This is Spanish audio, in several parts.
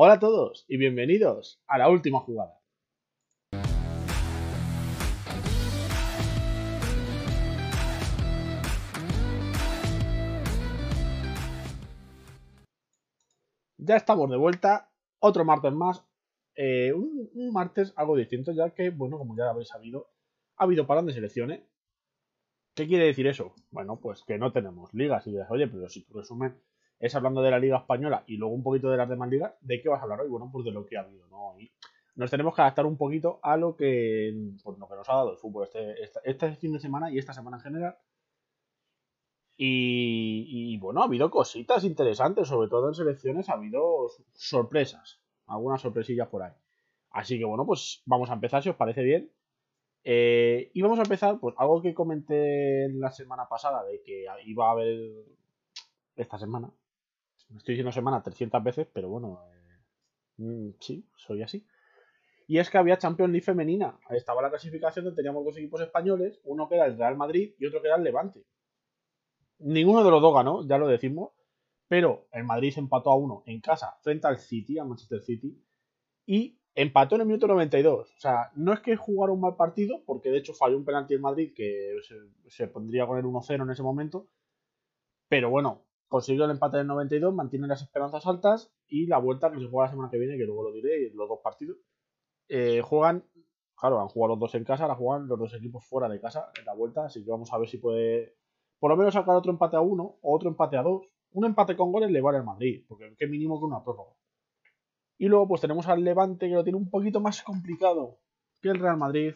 Hola a todos y bienvenidos a la última jugada. Ya estamos de vuelta, otro martes más. Eh, un, martes algo distinto, ya que, bueno, como ya habéis sabido, ha habido parón de selecciones. ¿Qué quiere decir eso? Bueno, pues que no tenemos ligas. Y dices, oye, pero si tu resumen es hablando de la Liga Española y luego un poquito de las demás ligas, ¿de qué vas a hablar hoy? Bueno, pues de lo que ha habido, ¿no? Y nos tenemos que adaptar un poquito a lo que, pues, lo que nos ha dado el fútbol este, este, fin de semana y esta semana en general. Y, y, bueno, ha habido cositas interesantes, sobre todo en selecciones, ha habido sorpresas, algunas sorpresillas por ahí. Así que bueno, pues vamos a empezar, si os parece bien. Eh, y vamos a empezar, pues algo que comenté la semana pasada, de que iba a haber esta semana. Estoy diciendo semana 300 veces, pero bueno, eh, mm, sí, soy así. Y es que había Champions League femenina. Estaba la clasificación donde teníamos dos equipos españoles, uno que era el Real Madrid y otro que era el Levante. Ninguno de los dos ganó, ya lo decimos, pero el Madrid se empató a uno en casa frente al City, al Manchester City, y empató en el minuto 92. O sea, no es que jugara un mal partido, porque de hecho falló un penalti en Madrid que se, se pondría con el 1-0 en ese momento, pero bueno, consiguió el empate en el 92, mantiene las esperanzas altas y la vuelta que se juega la semana que viene, que luego lo diré, los dos partidos, eh, juegan, claro, han jugado los dos en casa, ahora juegan los dos equipos fuera de casa en la vuelta, así que vamos a ver si puede por lo menos sacar otro empate a uno o otro empate a dos. Un empate con goles le vale al Madrid, porque qué mínimo que una prórroga. Y luego pues tenemos al Levante que lo tiene un poquito más complicado que el Real Madrid,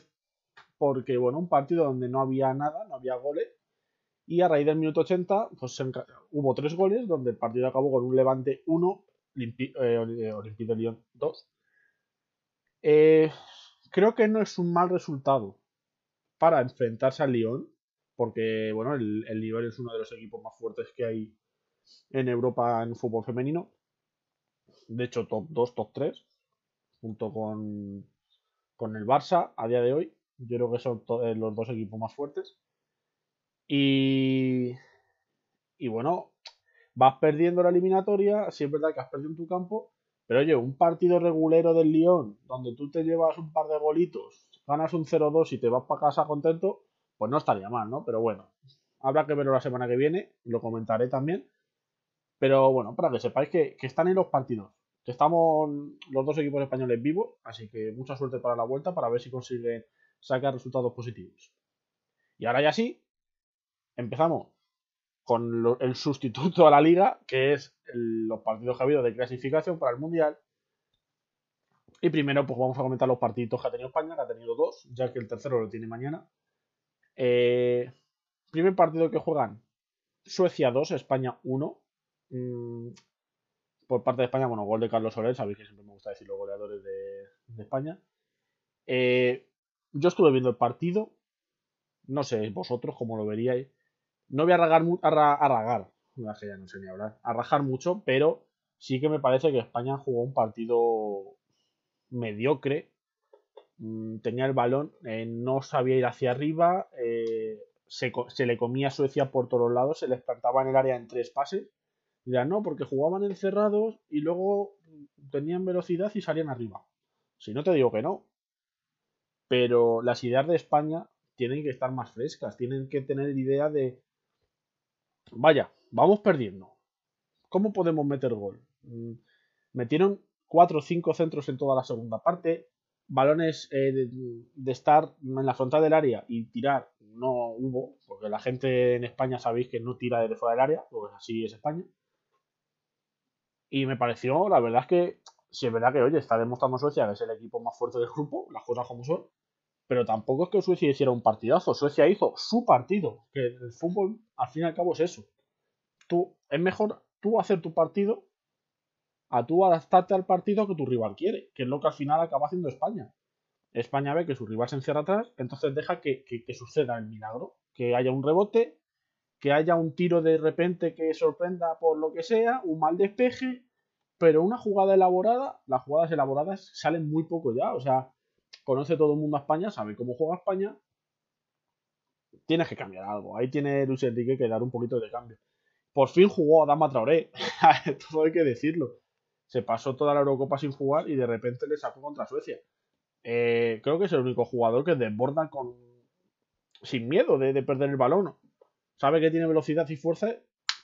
porque bueno, un partido donde no había nada, no había goles, y a raíz del minuto 80 pues hubo tres goles, donde el partido acabó con un Levante 1, eh, Olympique de Lyon 2. Eh, creo que no es un mal resultado para enfrentarse al Lyon, porque bueno, el, el es uno de los equipos más fuertes que hay en Europa en fútbol femenino. De hecho, top 2, top 3, junto con, con el Barça a día de hoy. Yo creo que son eh, los dos equipos más fuertes. Y, y bueno, vas perdiendo la eliminatoria, sí es verdad que has perdido en tu campo, pero oye, un partido regulero del Lyon, donde tú te llevas un par de golitos, ganas un 0-2 y te vas para casa contento, pues no estaría mal, ¿no? Pero bueno, habrá que verlo la semana que viene, lo comentaré también. Pero bueno, para que sepáis que, que están en los partidos, que estamos los dos equipos españoles vivos, así que mucha suerte para la vuelta para ver si consiguen sacar resultados positivos. Y ahora ya sí, empezamos con el sustituto a la liga, que es los partidos que ha habido de clasificación para el Mundial. Y primero, pues vamos a comentar los partidos que ha tenido España, que ha tenido dos, ya que el tercero lo tiene mañana. Eh, primer partido que juegan Suecia 2, España 1. Mm, por parte de España, bueno, gol de Carlos Soler, sabéis que siempre me gusta decir los goleadores de, de España. Eh, yo estuve viendo el partido, no sé vosotros cómo lo veríais. No voy a ragar, a, a ragar, ya no sé ni hablar, rajar mucho, pero sí que me parece que España jugó un partido mediocre. Mm, tenía el balón, eh, no sabía ir hacia arriba, eh, se, se, le comía a Suecia por todos lados, se les plantaba en el área en tres pases. Ya no, porque jugaban encerrados y luego tenían velocidad y salían arriba. Si no te digo que no. Pero las ideas de España tienen que estar más frescas, tienen que tener idea de vaya, vamos perdiendo. ¿Cómo podemos meter gol? Mm, metieron 4 o 5 centros en toda la segunda parte. Balones eh, de, estar en la frontal del área y tirar no hubo, porque la gente en España sabéis que no tira desde fuera del área, pues así es España. Y me pareció, la verdad es que, si es verdad que, oye, está demostrando Suecia que es el equipo más fuerte del grupo, las cosas como son, pero tampoco es que Suecia hiciera un partidazo. Suecia hizo su partido. Que el fútbol, al fin y al cabo, es eso. Tú, es mejor tú hacer tu partido a tú adaptarte al partido que tu rival quiere, que es lo que al final acaba haciendo España. España ve que su rival se encierra atrás, entonces deja que, que, que suceda el milagro, que haya un rebote, que haya un tiro de repente que sorprenda por lo que sea, un mal despeje, pero una jugada elaborada, las jugadas elaboradas salen muy poco ya, o sea, conoce todo el mundo a España, sabe cómo juega España, tienes que cambiar algo. Ahí tiene Luis Enrique que dar un poquito de cambio. Por fin jugó a Dama Traoré, todo hay que decirlo. se pasó toda la Eurocopa sin jugar y de repente le sacó contra Suecia. Eh, creo que es el único jugador que desborda con sin miedo de, perder el balón. Sabe que tiene velocidad y fuerza,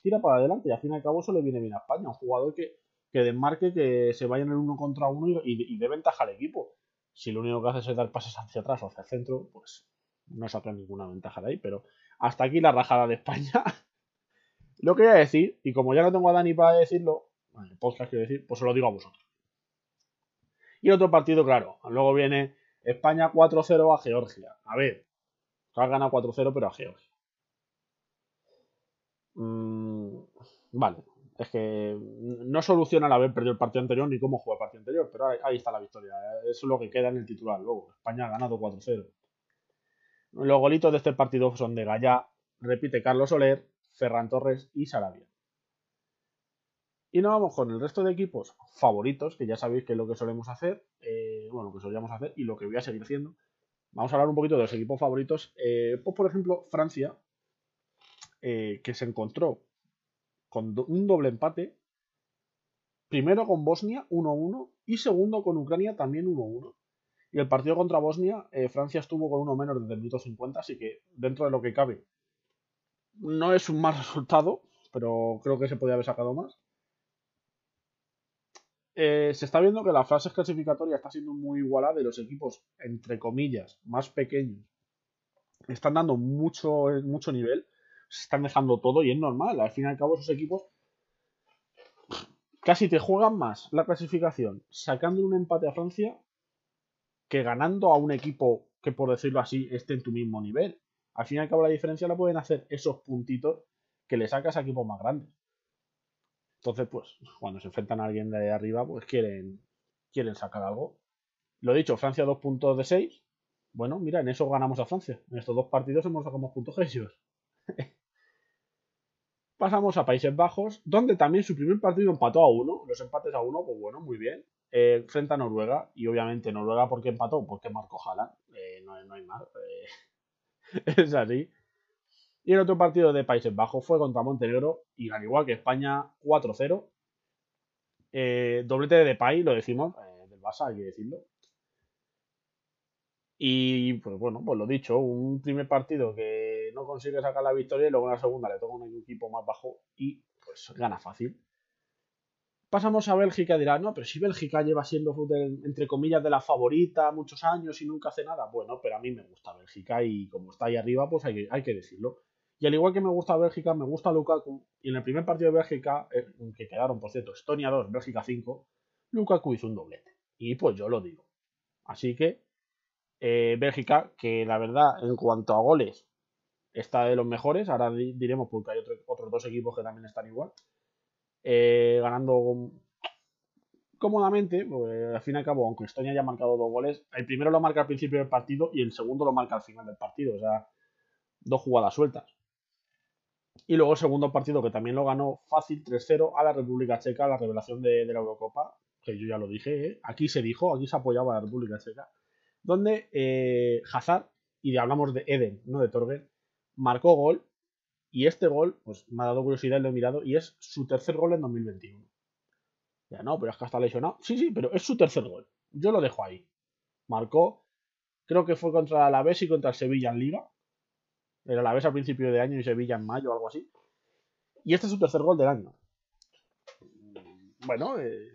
tira para adelante y al fin y al cabo eso le viene bien a España. Un jugador que, que desmarque, que se vaya en el uno contra uno y, y, y dé ventaja al equipo. Si lo único que hace es dar pases hacia atrás o hacia el centro, pues no saca ninguna ventaja de ahí. Pero hasta aquí la rajada de España. lo que voy a decir, y como ya no tengo a Dani para decirlo, el podcast quiero decir, pues se lo digo a vosotros. Y otro partido, claro. Luego viene España 4-0 a Georgia. A ver, ha ganado 4-0, pero a Georgia. Mm, vale, es que no soluciona el haber perdido el partido anterior ni cómo jugó el partido anterior, pero ahí, está la victoria. Eso es lo que queda en el titular. Luego, España ha ganado 4-0. Los golitos de este partido son de Gallá, repite Carlos Soler, Ferran Torres y Sarabia. Y nos vamos con el resto de equipos favoritos, que ya sabéis que es lo que solemos hacer, eh, bueno, que solíamos hacer y lo que voy a seguir haciendo. Vamos a hablar un poquito de los equipos favoritos. Eh, pues, por ejemplo, Francia, eh, que se encontró con un doble empate. Primero con Bosnia 1-1 y segundo con Ucrania también 1-1. Y el partido contra Bosnia, Francia estuvo con uno menos desde el minuto 50, así que dentro de lo que cabe, no es un mal resultado, pero creo que se podía haber sacado más. Eh, se está viendo que la fase clasificatoria está siendo muy igualada y los equipos, entre comillas, más pequeños, están dando mucho, mucho nivel, se están dejando todo y es normal. Al fin y al cabo, esos equipos casi te juegan más la clasificación sacando un empate a Francia que ganando a un equipo que, por decirlo así, esté en tu mismo nivel. Al fin y al cabo, la diferencia la pueden hacer esos puntitos que le sacas a equipos más grandes. Entonces, pues, cuando se enfrentan a alguien de arriba, pues quieren, quieren sacar algo. Lo dicho, Francia dos puntos de 6. Bueno, mira, en eso ganamos a Francia. En estos dos partidos hemos sacado puntos ellos. Pasamos a Países Bajos, donde también su primer partido empató a uno. Los empates a uno, pues bueno, muy bien. Eh, frente a Noruega. Y obviamente Noruega, ¿por qué empató? Porque marcó Haaland. Eh, no, no, hay más. Eh, es así. Y el otro partido de Países Bajos fue contra Montenegro y al igual que España 4-0. Eh, doblete de Depay, lo decimos, del Barça, hay que decirlo. Y pues bueno, pues lo dicho, un primer partido que no consigue sacar la victoria y luego en la segunda le toca un equipo más bajo y pues gana fácil. Pasamos a Bélgica, dirá, no, pero si Bélgica lleva siendo, entre comillas, de la favorita muchos años y nunca hace nada. Bueno, pero a mí me gusta Bélgica y como está ahí arriba, pues hay que, hay que decirlo. Y al igual que me gusta Bélgica, me gusta Lukaku. Y en el primer partido de Bélgica, eh, que quedaron, por cierto, Estonia 2, Bélgica 5, Lukaku hizo un doblete. Y pues yo lo digo. Así que eh, Bélgica, que la verdad, en cuanto a goles, está de los mejores. Ahora diremos porque hay otros dos equipos que también están igual. Eh, ganando cómodamente, pues, al fin y al cabo, aunque Estonia haya marcado dos goles, el primero lo marca al principio del partido y el segundo lo marca al final del partido. O sea, dos jugadas sueltas. Y luego el segundo partido que también lo ganó fácil 3-0 a la República Checa, la revelación de, la Eurocopa, que yo ya lo dije, ¿eh? aquí se dijo, aquí se apoyaba a la República Checa, donde eh, Hazard, y hablamos de Eden, no de Torgen, marcó gol y este gol, pues me ha dado curiosidad, lo he mirado, y es su tercer gol en 2021. Ya no, pero es que está lesionado. Sí, sí, pero es su tercer gol. Yo lo dejo ahí. Marcó, creo que fue contra la Alavés y contra el Sevilla en Liga. Era la vez al principio de año y Sevilla en mayo o algo así. Y este es su tercer gol del año. Bueno, eh,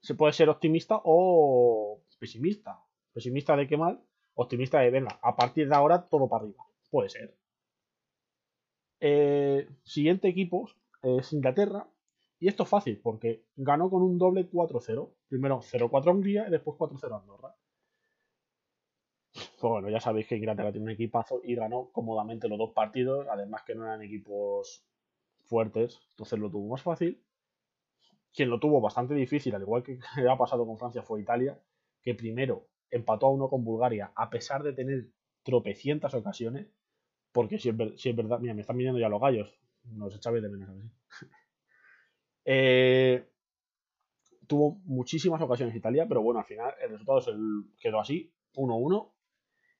se puede ser optimista o pesimista. Pesimista de qué mal, optimista de venga, a partir de ahora todo para arriba. Puede ser. Eh, siguiente equipo es Inglaterra. Y esto es fácil porque ganó con un doble 4-0. Primero 0-4 Hungría y después 4-0 Andorra. Pues bueno, ya sabéis que Inglaterra tiene un equipazo y ganó cómodamente los dos partidos, además que no eran equipos fuertes, entonces lo tuvo más fácil. Quien lo tuvo bastante difícil, al igual que ha pasado con Francia, fue Italia, que primero empató a uno con Bulgaria, a pesar de tener tropecientas ocasiones, porque si es, verdad, mira, me están viniendo ya los gallos, nos echabais de menos a ver. eh, tuvo muchísimas ocasiones Italia, pero bueno, al final el resultado quedó así, 1-1,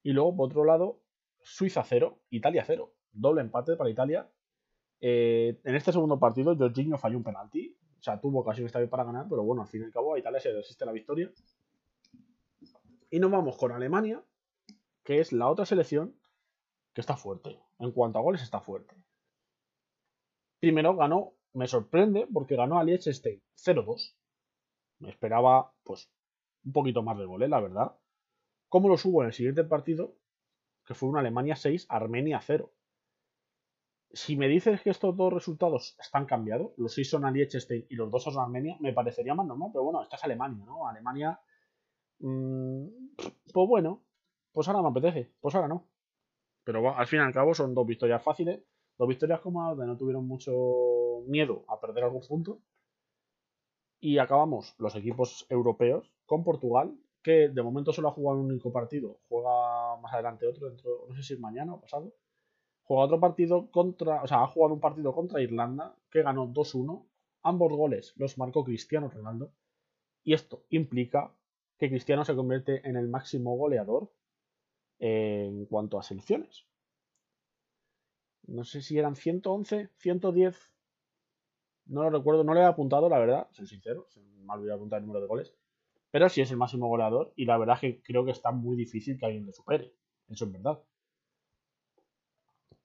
y luego, por otro lado, Suiza 0, Italia 0. Doble empate para Italia. Eh, en este segundo partido, Jorginho falló un penalti. sea, tuvo ocasión esta vez para ganar, pero bueno, al fin y al cabo a Italia se resiste la victoria. Y nos vamos con Alemania, que es la otra selección que está fuerte. En cuanto a goles, está fuerte. Primero ganó, me sorprende, porque ganó a Liechtenstein 0-2. Me esperaba, pues, un poquito más de goles, la verdad. ¿Cómo lo subo en el siguiente partido? Que fue una Alemania 6, Armenia 0. Si me dices que estos dos resultados están cambiados, los 6 son a Liechtenstein y los dos son a Armenia, me parecería más normal, pero bueno, esta es Alemania, ¿no? Alemania, mmm, pues bueno, pues ahora me apetece, pues ahora no. Pero al fin y al cabo son dos victorias fáciles, dos victorias donde no tuvieron mucho miedo a perder algún punto. Y acabamos los equipos europeos con Portugal, que de momento solo ha jugado un único partido, juega más adelante otro, dentro, no sé si es mañana o pasado. Juega otro partido contra, o sea, ha jugado un partido contra Irlanda, que ganó 2-1. Ambos goles los marcó Cristiano Ronaldo. Y esto implica que Cristiano se convierte en el máximo goleador en cuanto a selecciones. No sé si eran 111, 110. No lo recuerdo, no le he apuntado, la verdad, soy sincero, se me apuntar el número de goles. Pero sí es el máximo goleador y la verdad es que creo que está muy difícil que alguien le supere. Eso es verdad.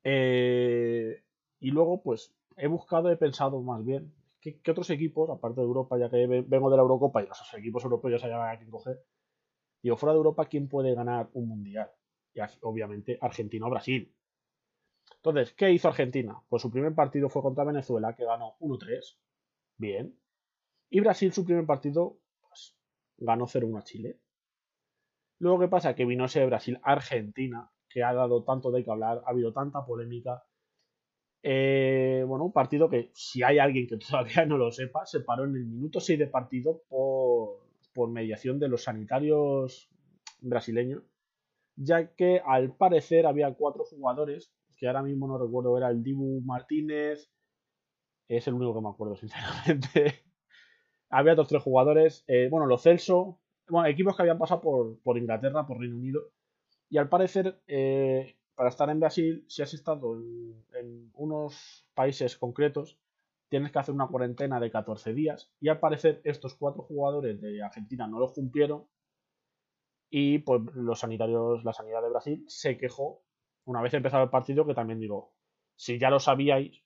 Eh, y luego, pues, he buscado, he pensado más bien, ¿qué, otros equipos, aparte de Europa, ya que vengo de la Eurocopa y los equipos europeos ya saben a quién coger, digo, fuera de Europa, ¿quién puede ganar un mundial? Y obviamente Argentina o Brasil. Entonces, ¿qué hizo Argentina? Pues su primer partido fue contra Venezuela, que ganó 1-3. Bien. Y Brasil, su primer partido, pues, ganó 0-1 a Chile. Luego, ¿qué pasa? Que vino ese Brasil-Argentina, que ha dado tanto de qué hablar, ha habido tanta polémica. Eh, bueno, un partido que, si hay alguien que todavía no lo sepa, se paró en el minuto 6 de partido por, por mediación de los sanitarios brasileños ya que al parecer había cuatro jugadores, que ahora mismo no recuerdo, era el Dibu Martínez, es el único que me acuerdo, sinceramente. había otros tres jugadores, eh, bueno, los Celso, bueno, equipos que habían pasado por, Inglaterra, por Reino Unido, y al parecer, eh, para estar en Brasil, si has estado en, en, unos países concretos, tienes que hacer una cuarentena de 14 días, y al parecer estos cuatro jugadores de Argentina no lo cumplieron y pues los sanitarios, la sanidad de Brasil se quejó una vez empezado el partido que también digo, si ya lo sabíais,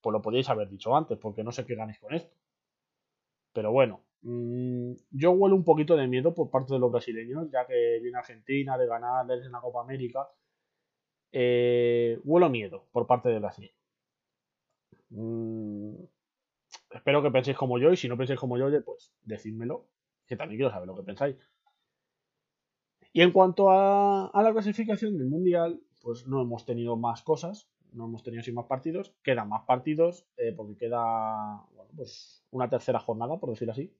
pues lo podíais haber dicho antes, porque no sé qué ganéis con esto. Pero bueno, mmm, yo huelo un poquito de miedo por parte de los brasileños, ya que viene Argentina de ganar en la Copa América. Eh, huelo miedo por parte de Brasil. Mm, espero que penséis como yo y si no penséis como yo, pues decídmelo, que también quiero saber lo que pensáis. Y en cuanto a, la clasificación del Mundial, pues no hemos tenido más cosas, no hemos tenido sin más partidos, quedan más partidos, eh, porque queda pues una tercera jornada, por decir así.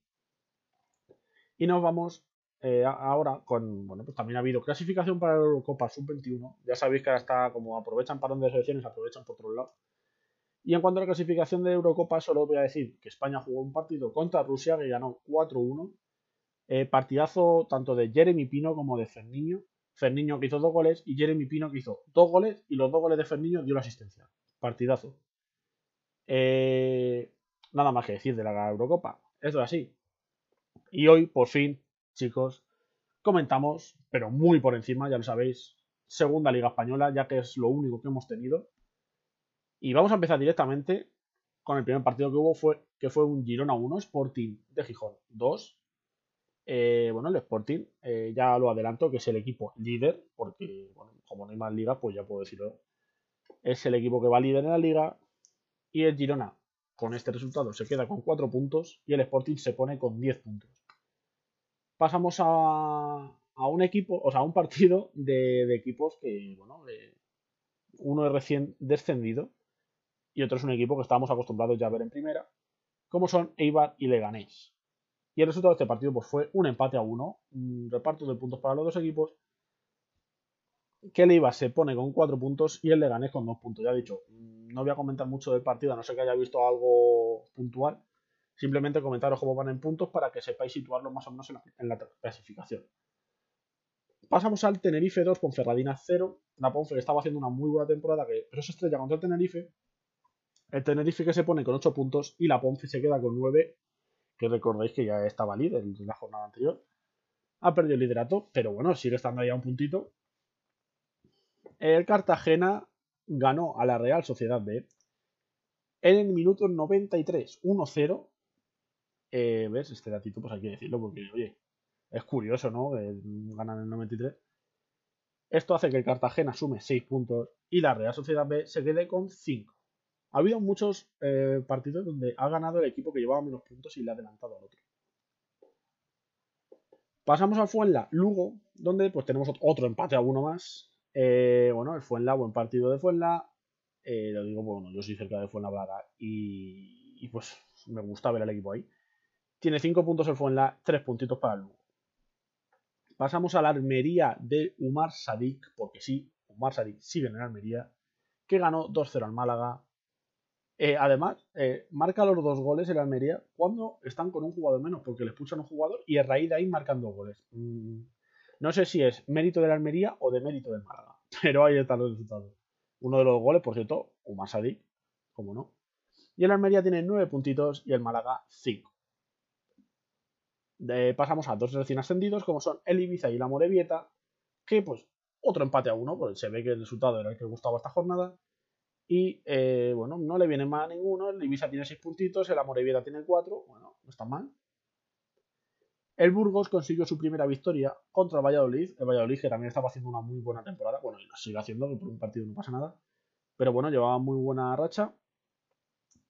Y nos vamos eh, ahora con, bueno, pues también ha habido clasificación para la Eurocopa Sub-21. Ya sabéis que ahora está, como aprovechan para de selecciones, aprovechan por otro lado. Y en cuanto a la clasificación de Eurocopa, solo voy a decir que España jugó un partido contra Rusia que ganó 4-1 eh, partidazo tanto de Jeremy Pino como de Ferniño. Ferniño que hizo dos goles y Jeremy Pino que hizo dos goles y los dos goles de Ferniño dio la asistencia. Partidazo. Eh, nada más que decir de la Eurocopa. Esto es así. Y hoy, por fin, chicos, comentamos, pero muy por encima, ya lo sabéis, Segunda Liga Española, ya que es lo único que hemos tenido. Y vamos a empezar directamente con el primer partido que hubo, que fue un Girona 1, Sporting de Gijón 2. Eh, bueno, el Sporting, eh, ya lo adelanto, que es el equipo líder, porque como no hay más liga, pues ya puedo decirlo. Es el equipo que va líder en la liga. Y el Girona, con este resultado, se queda con 4 puntos. Y el Sporting se pone con 10 puntos. Pasamos a, un equipo, o sea, a un partido de, equipos que, bueno, uno es recién descendido y otro es un equipo que estábamos acostumbrados ya a ver en primera, como son Eibar y Leganés. Y el resultado de este partido pues, fue un empate a uno, un reparto de puntos para los dos equipos. Que el IVA se pone con cuatro puntos y el Leganés con dos puntos. Ya he dicho, no voy a comentar mucho del partido, a no ser que haya visto algo puntual. Simplemente comentaros cómo van en puntos para que sepáis situarlo más o menos en la, clasificación. Pasamos al Tenerife 2 con Ferradina 0. La Ponfe estaba haciendo una muy buena temporada, que, pero se estrella contra el Tenerife. El Tenerife que se pone con 8 puntos y la Ponce se queda con 9, que recordéis que ya estaba líder en la jornada anterior. Ha perdido el liderato, pero bueno, sigue estando ahí a un puntito. El Cartagena ganó a la Real Sociedad B en el minuto 93, 1-0. Eh, ¿Ves? Este datito, pues hay que decirlo porque, oye, es curioso, ¿no? ganan en el 93. Esto hace que el Cartagena sume 6 puntos y la Real Sociedad B se quede con 5. Ha habido muchos eh, partidos donde ha ganado el equipo que llevaba menos puntos y le ha adelantado al otro. Pasamos al Fuenla Lugo, donde pues tenemos otro empate a uno más. Eh, bueno, el Fuenla, buen partido de Fuenla. Eh, lo digo, bueno, yo soy cerca de Fuenlabrada y, y pues me gusta ver al equipo ahí. Tiene 5 puntos el Fuenla, 3 puntitos para el Lugo. Pasamos a la Almería de Umar Sadik, porque sí, Umar Sadik sigue en la Almería, que ganó 2-0 al Málaga. Eh, además, eh, marca los dos goles en Almería cuando están con un jugador menos, porque le expulsan un jugador y a raíz de ahí marcan dos goles. Mm, no sé si es mérito de la Almería o de mérito del Málaga, pero ahí están los resultados. Uno de los goles, por cierto, Umar Sadik, como no. Y el Almería tiene 9 puntitos y el Málaga 5 pasamos a dos recién ascendidos, como son el Ibiza y la Morevieta, que pues otro empate a uno, pues se ve que el resultado era el que gustaba esta jornada. Y eh, bueno, no le viene mal a ninguno. El Ibiza tiene 6 puntitos, el Amorebieta tiene 4. Bueno, no está mal. El Burgos consiguió su primera victoria contra el Valladolid. El Valladolid que también estaba haciendo una muy buena temporada. Bueno, y lo sigue haciendo, que por un partido no pasa nada. Pero bueno, llevaba muy buena racha.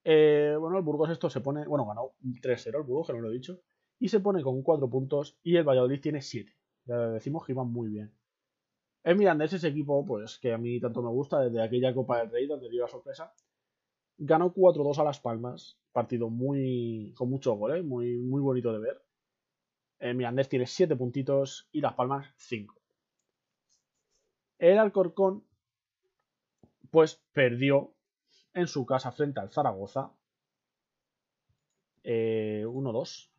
Eh, bueno, el Burgos esto se pone. Bueno, ganó 3-0 el Burgos, que no lo he dicho y se pone con 4 puntos y el Valladolid tiene 7. Ya decimos que iban muy bien. El Mirandés, ese equipo, pues que a mí tanto me gusta desde aquella Copa del Rey donde dio la sorpresa, ganó 4-2 a Las Palmas, partido muy con mucho gol, ¿eh? muy, muy bonito de ver. El Mirandés tiene 7 puntitos y Las Palmas 5. El Alcorcón, pues perdió en su casa frente al Zaragoza eh, 1-2.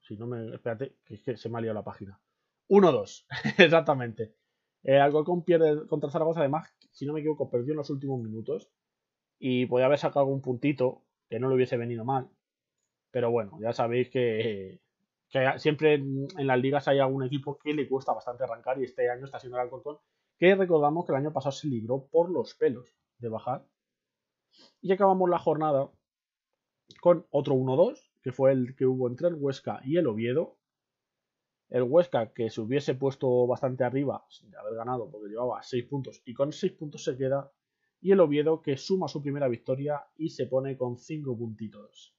Si no me. Espérate, es que se me ha liado la página. 1-2, exactamente. El Alcorcón pierde contra Zaragoza, además, si no me equivoco, perdió en los últimos minutos. Y podía haber sacado algún puntito que no le hubiese venido mal. Pero bueno, ya sabéis que, que siempre en, las ligas hay algún equipo que le cuesta bastante arrancar y este año está siendo el Alcorcón, que recordamos que el año pasado se libró por los pelos de bajar. Y acabamos la jornada con otro 1-2, que fue el que hubo entre el Huesca y el Oviedo. El Huesca, que se hubiese puesto bastante arriba sin haber ganado porque llevaba 6 puntos y con 6 puntos se queda. Y el Oviedo, que suma su primera victoria y se pone con 5 puntitos.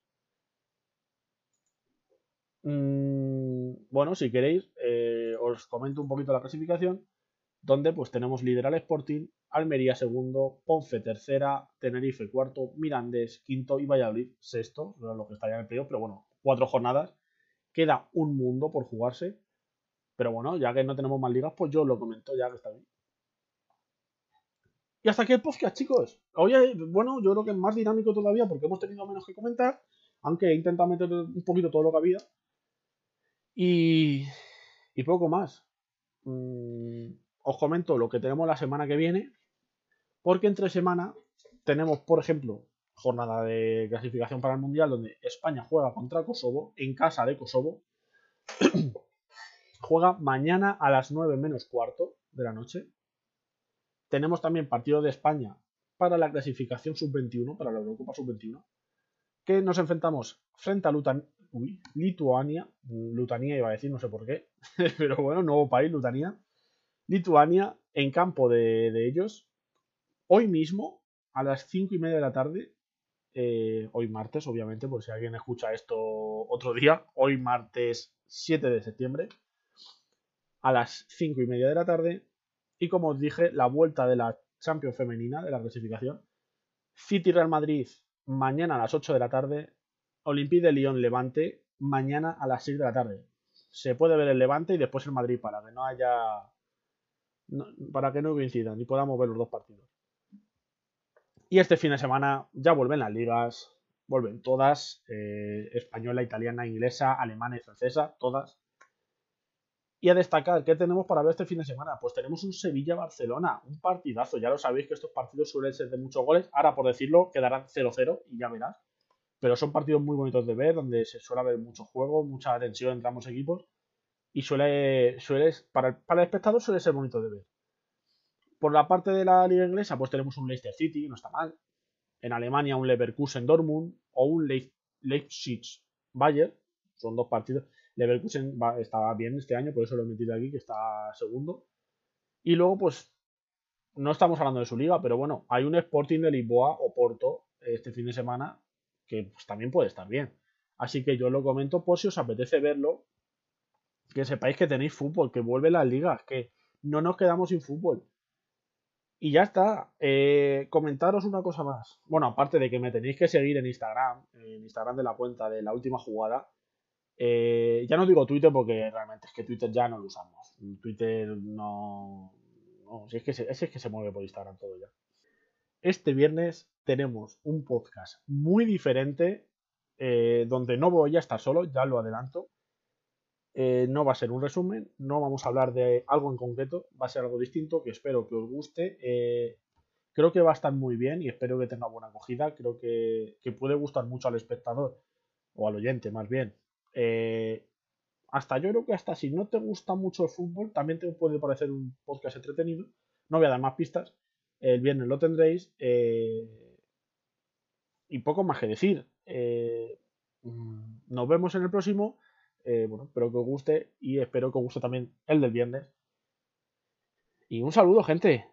Mm, bueno, si queréis, eh, os comento un poquito la clasificación, donde pues tenemos líder al Sporting, Almería segundo, Ponce tercera, Tenerife cuarto, Mirandés quinto y Valladolid sexto, lo que está ya en el periodo, pero bueno, cuatro jornadas. Queda un mundo por jugarse. Pero bueno, ya que no tenemos más ligas, pues yo lo comento ya que está bien. Y hasta aquí el podcast, chicos. Oye, bueno, yo creo que es más dinámico todavía porque hemos tenido menos que comentar, aunque he intentado meter un poquito todo lo que había. Y, y poco más. Mm, os comento lo que tenemos la semana que viene, porque entre semana tenemos, por ejemplo, jornada de clasificación para el Mundial donde España juega contra Kosovo en casa de Kosovo. juega mañana a las 9 menos cuarto de la noche. Tenemos también partido de España para la clasificación sub-21, para la Eurocopa sub-21, que nos enfrentamos frente a Lituania, Lutania iba a decir, no sé por qué, pero bueno, nuevo país, Lutania, Lituania en campo de, de ellos, hoy mismo, a las 5 y media de la tarde, eh, hoy martes, obviamente, por si alguien escucha esto otro día, hoy martes 7 de septiembre, a las 5 y media de la tarde, y como os dije, la vuelta de la Champions femenina de la clasificación, City Real Madrid mañana a las 8 de la tarde, Olympique de Lyon Levante mañana a las 6 de la tarde. Se puede ver el Levante y después el Madrid para que no haya para que no coincidan y podamos ver los dos partidos. Y este fin de semana ya vuelven las ligas, vuelven todas, eh, española, italiana, inglesa, alemana y francesa, todas. Y a destacar, ¿qué tenemos para ver este fin de semana? Pues tenemos un Sevilla-Barcelona, un partidazo. Ya lo sabéis que estos partidos suelen ser de muchos goles. Ahora, por decirlo, quedarán 0-0 y ya verás. Pero son partidos muy bonitos de ver, donde se suele haber mucho juego, mucha tensión entre ambos equipos. Y suele, suele para, el, para el espectador suele ser bonito de ver. Por la parte de la liga inglesa, pues tenemos un Leicester City, no está mal. En Alemania, un Leverkusen Dortmund o un Leipzig Bayern. Son dos partidos. Leverkusen estaba bien este año, por eso lo he metido aquí, que está segundo. Y luego, pues, no estamos hablando de su liga, pero bueno, hay un Sporting de Lisboa o Porto este fin de semana que pues, también puede estar bien. Así que yo lo comento por si os apetece verlo, que sepáis que tenéis fútbol, que vuelve las ligas, que no nos quedamos sin fútbol. Y ya está. Eh, comentaros una cosa más. Bueno, aparte de que me tenéis que seguir en Instagram, en Instagram de la cuenta de la última jugada, eh, ya no digo Twitter porque realmente es que Twitter ya no lo usamos. Twitter no. no si es, que se, es que se mueve por Instagram todo ya. Este viernes tenemos un podcast muy diferente eh, donde no voy a estar solo, ya lo adelanto. Eh, no va a ser un resumen, no vamos a hablar de algo en concreto, va a ser algo distinto que espero que os guste. creo que va a estar muy bien y espero que tenga buena acogida. Creo que, que puede gustar mucho al espectador o al oyente más bien eh, hasta yo creo que hasta si no te gusta mucho el fútbol, también te puede parecer un podcast entretenido. No voy a dar más pistas. El viernes lo tendréis. Eh, y poco más que decir. Eh, nos vemos en el próximo. bueno, espero que os guste y espero que os guste también el del viernes. Y un saludo, gente.